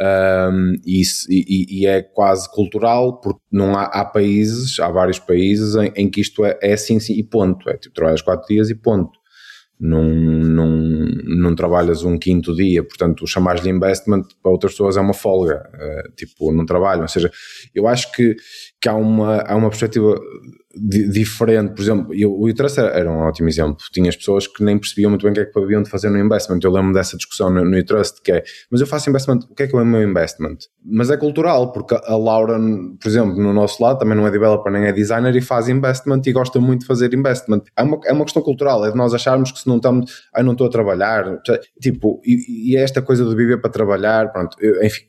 Um, e, e, e, é quase cultural, porque não há, há países, há vários países em, em que isto é, é assim, sim, e ponto. É tipo, trabalhas quatro dias e ponto não, não trabalhas um quinto dia, portanto, chamares de investment para outras pessoas é uma folga, uh, tipo, não trabalham. Ou seja, eu acho que, que há, uma, há uma perspectiva diferente, por exemplo, eu, o Utrust era, era um ótimo exemplo. Tinhas pessoas que nem percebiam muito bem o que é que haviam de fazer no investment. Eu lembro dessa discussão no, no Utrust, que é, mas eu faço investment, o que é que é o meu investment? Mas é cultural, porque a Laura, por exemplo, no nosso lado, também não é developer nem é designer e faz investment e gosta muito de fazer investment. É uma, é uma questão cultural, é de nós acharmos que se não estamos, ah, não estou a trabalhar, tipo, e, e é esta coisa de viver para trabalhar, pronto, eu, enfim,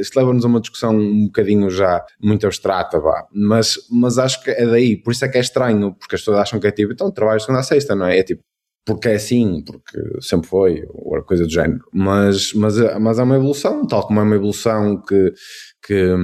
isto leva-nos a uma discussão um bocadinho já muito abstrata, vá. Mas, mas acho que é daí, por isso é que é estranho, porque as pessoas acham que é tipo, então trabalho segunda a sexta, não é? É tipo, porque é assim, porque sempre foi, ou coisa do género. Mas, mas, mas é uma evolução, tal como é uma evolução que, que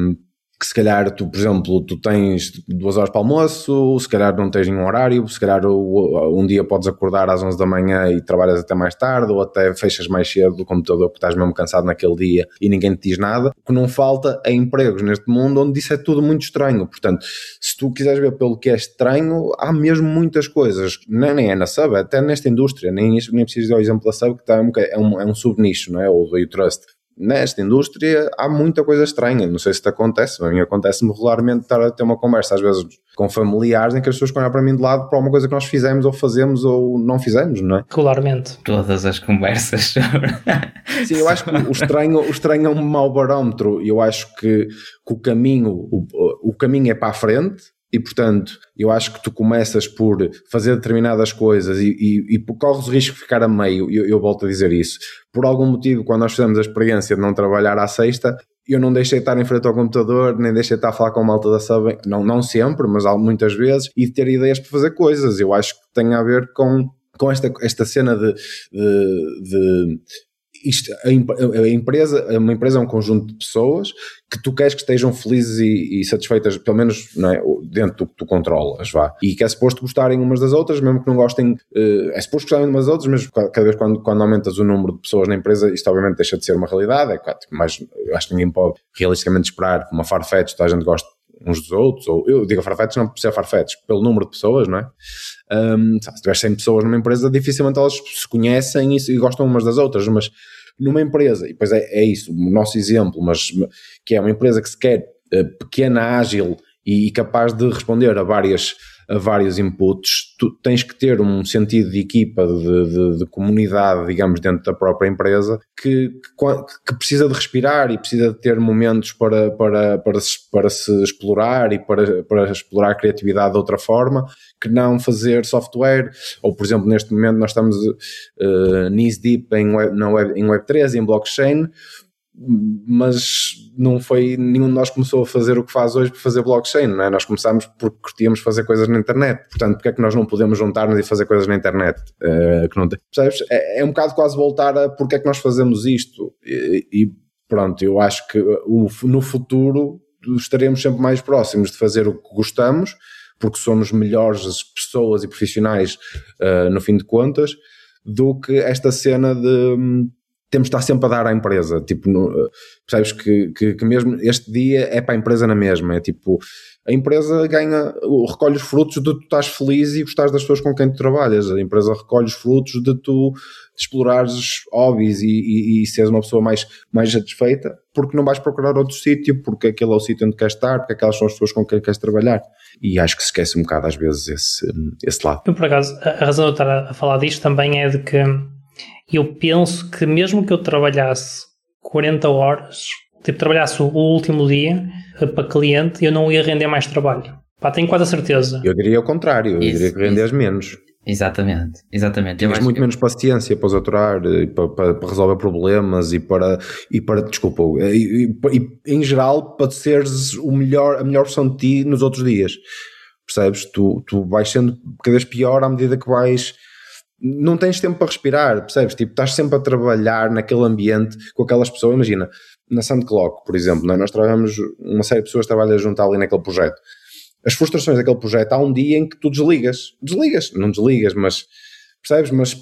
que se calhar tu, por exemplo, tu tens duas horas para almoço, se calhar não tens nenhum horário, se calhar um dia podes acordar às 11 da manhã e trabalhas até mais tarde, ou até fechas mais cedo do computador porque estás mesmo cansado naquele dia e ninguém te diz nada. O que não falta é empregos neste mundo onde isso é tudo muito estranho. Portanto, se tu quiseres ver pelo que é estranho, há mesmo muitas coisas, nem, nem é na sub, é até nesta indústria, nem, nem preciso dar o exemplo da sub, que está um, é um, é um subnicho, não é? Ou do trust nesta indústria há muita coisa estranha. Não sei se te acontece, a mim acontece-me regularmente estar a ter uma conversa, às vezes com familiares, em que as pessoas olham para mim de lado para uma coisa que nós fizemos ou fazemos ou não fizemos, não é? Regularmente. Todas as conversas Sim, eu acho que o estranho, o estranho é um mau barómetro. Eu acho que, que o caminho, o, o caminho é para a frente e portanto, eu acho que tu começas por fazer determinadas coisas e, e, e corres o risco de ficar a meio, eu, eu volto a dizer isso. Por algum motivo, quando nós fizemos a experiência de não trabalhar à sexta, eu não deixei de estar em frente ao computador, nem deixei de estar a falar com a malta da sub, não, não sempre, mas muitas vezes, e de ter ideias para fazer coisas. Eu acho que tem a ver com, com esta, esta cena de, de, de isto, a, a, empresa, uma empresa é um conjunto de pessoas que tu queres que estejam felizes e, e satisfeitas, pelo menos é, dentro do que tu controlas, vá. E que é suposto gostarem umas das outras, mesmo que não gostem, uh, é suposto gostarem umas das outras, mas cada vez quando, quando aumentas o número de pessoas na empresa, isto obviamente deixa de ser uma realidade, é claro, mas acho que ninguém pode realisticamente esperar que uma Farfetch toda a gente goste uns dos outros, ou eu digo Farfetch não por ser Farfetch, pelo número de pessoas, não é? Um, se tiver 100 pessoas numa empresa, dificilmente elas se conhecem e, e gostam umas das outras, mas numa empresa, e depois é, é isso, o nosso exemplo, mas que é uma empresa que se quer uh, pequena, ágil e, e capaz de responder a várias a vários inputs, tu tens que ter um sentido de equipa, de, de, de comunidade, digamos, dentro da própria empresa, que, que, precisa de respirar e precisa de ter momentos para, para, para, se, para se explorar e para, para explorar a criatividade de outra forma, que não fazer software, ou por exemplo, neste momento nós estamos uh, knees deep em, web, na web, em Web3, em blockchain, mas não foi nenhum de nós começou a fazer o que faz hoje por fazer blockchain, não é? Nós começámos porque curtíamos fazer coisas na internet, portanto, porque é que nós não podemos juntar-nos e fazer coisas na internet? Uh, que não tem, percebes? É, é, um bocado quase voltar a porque é que nós fazemos isto e, e pronto, eu acho que o, no futuro estaremos sempre mais próximos de fazer o que gostamos, porque somos melhores pessoas e profissionais uh, no fim de contas, do que esta cena de temos de estar sempre a dar à empresa. Tipo, no, percebes que, que, que, mesmo este dia é para a empresa na mesma. É tipo, a empresa ganha, recolhe os frutos de tu estás feliz e gostares das pessoas com quem tu trabalhas. A empresa recolhe os frutos de tu explorares hobbies e, e, e seres uma pessoa mais, mais satisfeita porque não vais procurar outro sítio, porque aquele é o sítio onde queres estar, porque aquelas são as pessoas com quem queres trabalhar. E acho que se esquece um bocado às vezes esse, esse lado. Eu, por acaso, a razão de eu estar a falar disto também é de que eu penso que mesmo que eu trabalhasse 40 horas, tipo, trabalhasse o último dia eh, para cliente, eu não ia render mais trabalho. Pá, tenho quase a certeza. Eu diria o contrário, eu isso, diria que rendes menos. Exatamente, exatamente. Tens muito que... menos paciência para os aturar, para, para, para, resolver problemas e para, e para desculpa, e, e, e, em geral para seres o melhor, a melhor versão de ti nos outros dias. Percebes? Tu, tu vais sendo cada vez pior à medida que vais não tens tempo para respirar, percebes? Tipo, estás sempre a trabalhar naquele ambiente com aquelas pessoas. Imagina, na Soundclock, por exemplo, é? nós trabalhamos, uma série de pessoas trabalha junto ali naquele projeto. As frustrações daquele projeto, há um dia em que tu desligas. Desligas, não desligas, mas percebes? Mas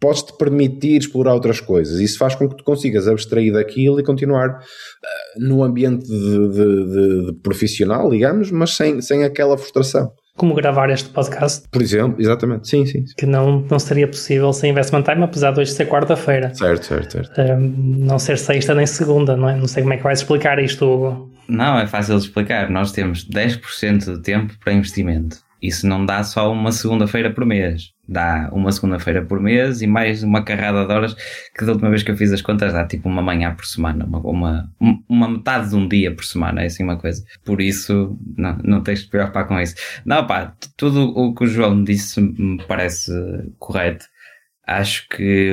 podes-te permitir explorar outras coisas. Isso faz com que tu consigas abstrair daquilo e continuar uh, no ambiente de, de, de, de profissional, digamos, mas sem, sem aquela frustração como gravar este podcast. Por exemplo, exatamente, sim, sim. Que não, não seria possível sem investment time, apesar de hoje ser quarta-feira. Certo, certo, certo. Um, não ser sexta nem segunda, não é? Não sei como é que vais explicar isto, Hugo. Não, é fácil de explicar. Nós temos 10% do tempo para investimento. Isso não dá só uma segunda-feira por mês. Dá uma segunda-feira por mês e mais uma carrada de horas que da última vez que eu fiz as contas dá tipo uma manhã por semana, uma, uma, uma metade de um dia por semana, é assim uma coisa. Por isso, não, não tens de preocupar com isso. Não, pá, tudo o que o João disse me parece correto. Acho que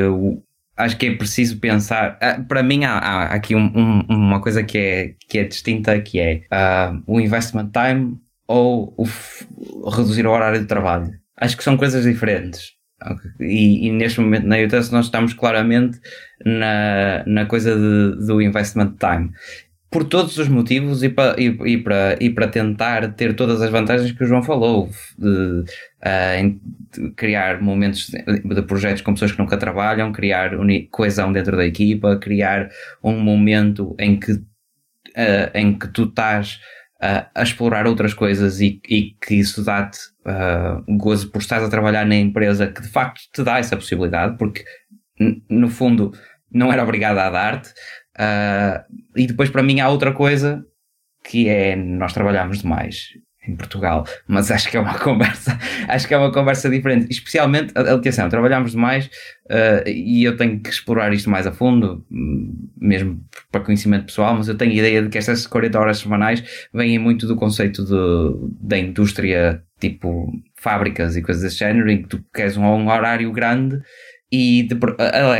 acho que é preciso pensar. Ah, para mim, há, há aqui um, um, uma coisa que é, que é distinta, que é uh, o investment time ou o reduzir o horário de trabalho. Acho que são coisas diferentes. E, e, neste momento na UTS nós estamos claramente na, na coisa de, do investment time. Por todos os motivos e para, e, e, para, e para tentar ter todas as vantagens que o João falou, de, uh, de criar momentos de, de, projetos com pessoas que nunca trabalham, criar coesão dentro da equipa, criar um momento em que, uh, em que tu estás a, a explorar outras coisas e, e que isso dá-te uh, gozo por estás a trabalhar na empresa que de facto te dá essa possibilidade, porque no fundo não era obrigada a dar-te. Uh, e depois para mim há outra coisa que é nós trabalhamos demais em Portugal, mas acho que é uma <laughs> conversa, acho que é uma conversa diferente, especialmente, atenção, trabalhamos demais uh, e eu tenho que explorar isto mais a fundo, mesmo para conhecimento pessoal, mas eu tenho a ideia de que estas 40 horas semanais vêm muito do conceito de, da indústria, tipo fábricas e coisas desse género, em que tu queres um, um horário grande e de,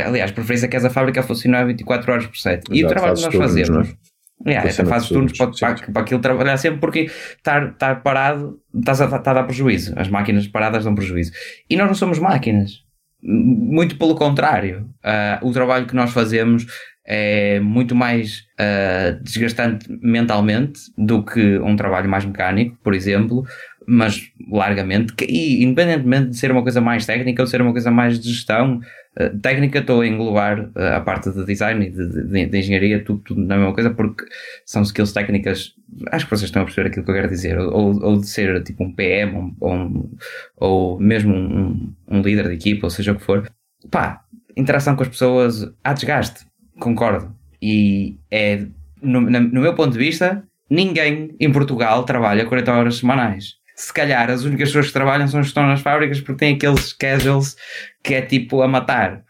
aliás, preferência que essa fábrica funcionar 24 horas por 7. e o trabalho que nós fazemos é? Yeah, até fazes turnos para, para, para aquilo trabalhar sempre porque estar, estar parado está a, está a dar prejuízo. As máquinas paradas dão prejuízo. E nós não somos máquinas. Muito pelo contrário. Uh, o trabalho que nós fazemos é muito mais uh, desgastante mentalmente do que um trabalho mais mecânico, por exemplo, mas largamente, e independentemente de ser uma coisa mais técnica ou ser uma coisa mais de gestão, uh, técnica estou a englobar uh, a parte de design e de, de, de, engenharia, tudo, tudo na mesma coisa, porque são skills técnicas, acho que vocês estão a perceber aquilo que eu quero dizer, ou, ou de ser tipo um PM, ou, um, ou mesmo um, um líder de equipa, ou seja o que for. Pá, interação com as pessoas, há desgaste, concordo. E é, no, no meu ponto de vista, ninguém em Portugal trabalha 40 horas semanais se calhar as únicas pessoas que trabalham são as que estão nas fábricas porque têm aqueles casuals que é tipo a matar.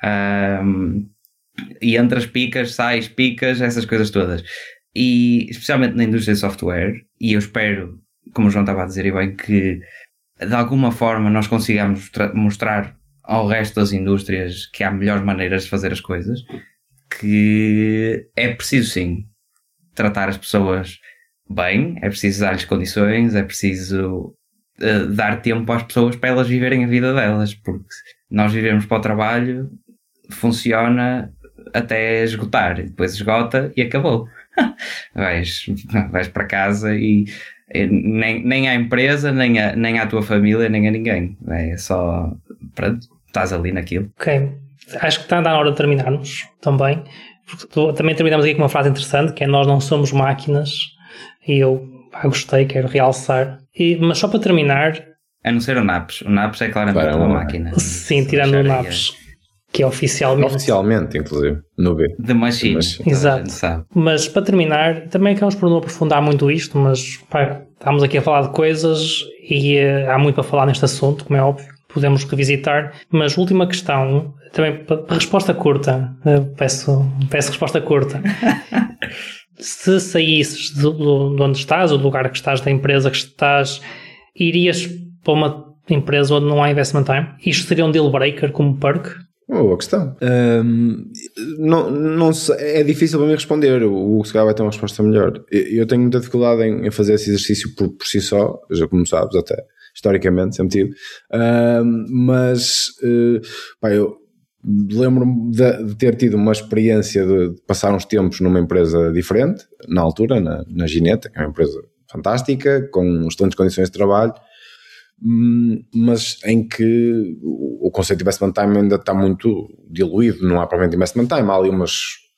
Um, e entre as picas, sais, picas, essas coisas todas. E especialmente na indústria de software, e eu espero, como o João estava a dizer, e bem, que de alguma forma nós consigamos mostrar ao resto das indústrias que há melhores maneiras de fazer as coisas, que é preciso sim tratar as pessoas bem, é preciso dar-lhes condições, é preciso uh, dar tempo às pessoas para elas viverem a vida delas, porque nós vivemos para o trabalho, funciona até esgotar, depois esgota e acabou. <laughs> vais, vais para casa e, nem, nem à empresa, nem, a, nem à tua família, nem a ninguém. É só, pronto, estás ali naquilo. Ok, acho que está a dar a hora de terminarmos também. Porque também terminamos aqui com uma frase interessante que é nós não somos máquinas e eu pá, gostei, quero realçar. E, mas só para terminar. A não ser o NAPS. O NAPS é claramente Para, uma máquina. Sim, tirando o NAPS. Que é oficialmente. Oficialmente, inclusive, no B. The Machine. machine. Exato. Mas para terminar, também acabamos por não aprofundar muito isto, mas pá, estamos aqui a falar de coisas e uh, há muito para falar neste assunto, como é óbvio. Podemos revisitar. Mas última questão, também para resposta curta, uh, peço, peço resposta curta. <laughs> se saísses de, de onde estás, do lugar que estás, da empresa que estás, irias para uma empresa onde não há investment time? Isto seria um deal breaker como perk? Boa questão. Um, não, não é difícil para mim responder. O Hugo vai ter uma resposta melhor. Eu tenho muita dificuldade em, fazer esse exercício por, por si só, já como sabes, até historicamente, sempre tive. Um, mas, uh, pá, eu, lembro-me de, de, ter tido uma experiência de, de, passar uns tempos numa empresa diferente, na altura, na, na Gineta, que é uma empresa fantástica, com excelentes condições de trabalho, hum, mas em que o, conceito de investment time ainda está muito diluído, não há provavelmente investment time, há ali umas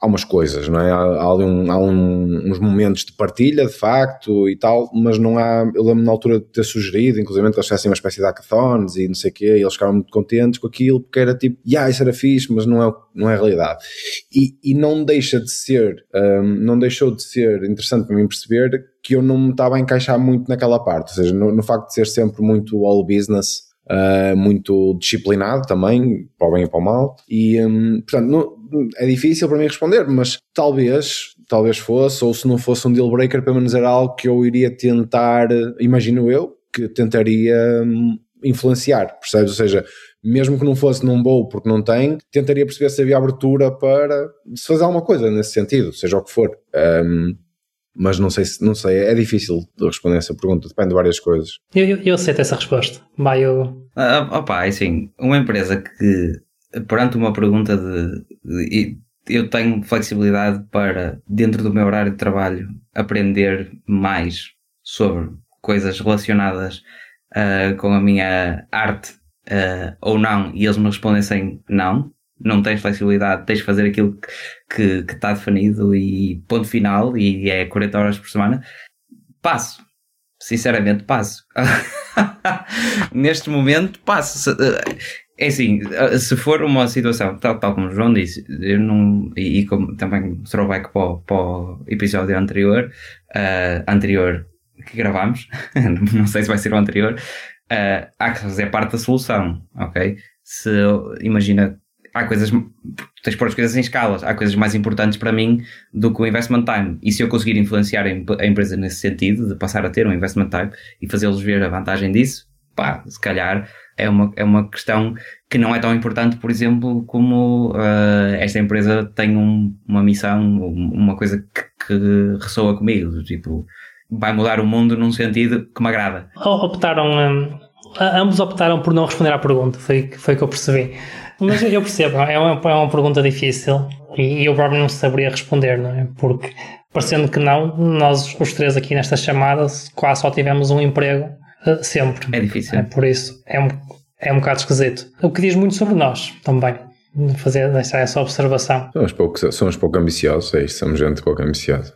há umas coisas, não é? Há, um, há um, uns momentos de partilha, de facto, e tal, mas não há. Eu lembro na altura de ter sugerido, inclusive, que eles fizessem uma espécie de hackathons e não sei o quê, e eles ficaram muito contentes com aquilo, porque era tipo, yeah, isso era fixe, mas não é, não é realidade. E, e não deixa de ser, um, não deixou de ser interessante para mim perceber que eu não me estava a encaixar muito naquela parte, ou seja, no, no facto de ser sempre muito all business. Uh, muito disciplinado também, para o bem e para o mal, e um, portanto, não, é difícil para mim responder, mas talvez, talvez fosse, ou se não fosse um deal breaker, pelo menos era algo que eu iria tentar, imagino eu, que tentaria hum, influenciar, percebes? Ou seja, mesmo que não fosse num bowl porque não tem, tentaria perceber se havia abertura para se fazer alguma coisa nesse sentido, seja o que for. Um, mas não sei, não sei, é difícil de responder essa pergunta, depende de várias coisas. Eu, eu, eu aceito essa resposta. Vai, eu... Ah, opa, é assim, uma empresa que perante uma pergunta de, de, eu tenho flexibilidade para, dentro do meu horário de trabalho, aprender mais sobre coisas relacionadas uh, com a minha arte uh, ou não, e eles me respondem sem não, não tens flexibilidade, tens de fazer aquilo que, está definido e ponto final, e é 40 horas por semana, passo. Sinceramente, passo. <laughs> Neste momento, passo. É assim, se for uma situação, tal, tal como o João disse, eu não, e, e como também throwback para, para o episódio anterior, uh, anterior que gravámos, <laughs> não sei se vai ser o anterior, uh, há que fazer parte da solução, ok? Se, imagina, há coisas, tens pôr as coisas em escalas, há coisas mais importantes para mim do que o investment time, e se eu conseguir influenciar a empresa nesse sentido, de passar a ter um investment time e fazê-los ver a vantagem disso, pá, se calhar é uma, é uma questão que não é tão importante, por exemplo, como uh, esta empresa tem um, uma missão, uma coisa que, que ressoa comigo, tipo, vai mudar o mundo num sentido que me agrada. Optaram, um, ambos optaram por não responder à pergunta, foi, foi que eu percebi. Mas eu percebo, é uma, é uma pergunta difícil e eu próprio não saberia responder, não é? Porque, parecendo que não, nós os três aqui nesta chamada quase só tivemos um emprego uh, sempre. É difícil. É, por isso, é um, é um bocado esquisito. O que diz muito sobre nós também. Fazer deixar essa observação. Somos pouco, somos pouco ambiciosos, é isso, somos gente pouco ambiciosa.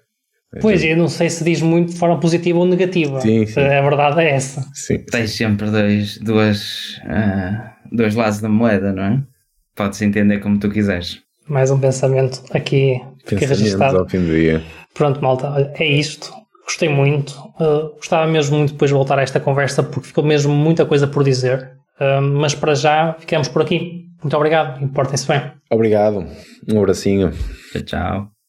É pois, eu não sei se diz muito de forma positiva ou negativa. Sim, sim. A verdade é essa. Sim. Tens sempre dois, duas, uh, dois lados da moeda, não é? Podes entender como tu quiseres. Mais um pensamento aqui, aqui registado. ao fim do dia. Pronto, malta, olha, é isto. Gostei muito. Uh, gostava mesmo muito depois de voltar a esta conversa porque ficou mesmo muita coisa por dizer. Uh, mas para já ficamos por aqui. Muito obrigado e portem-se bem. Obrigado. Um abracinho. Tchau, tchau.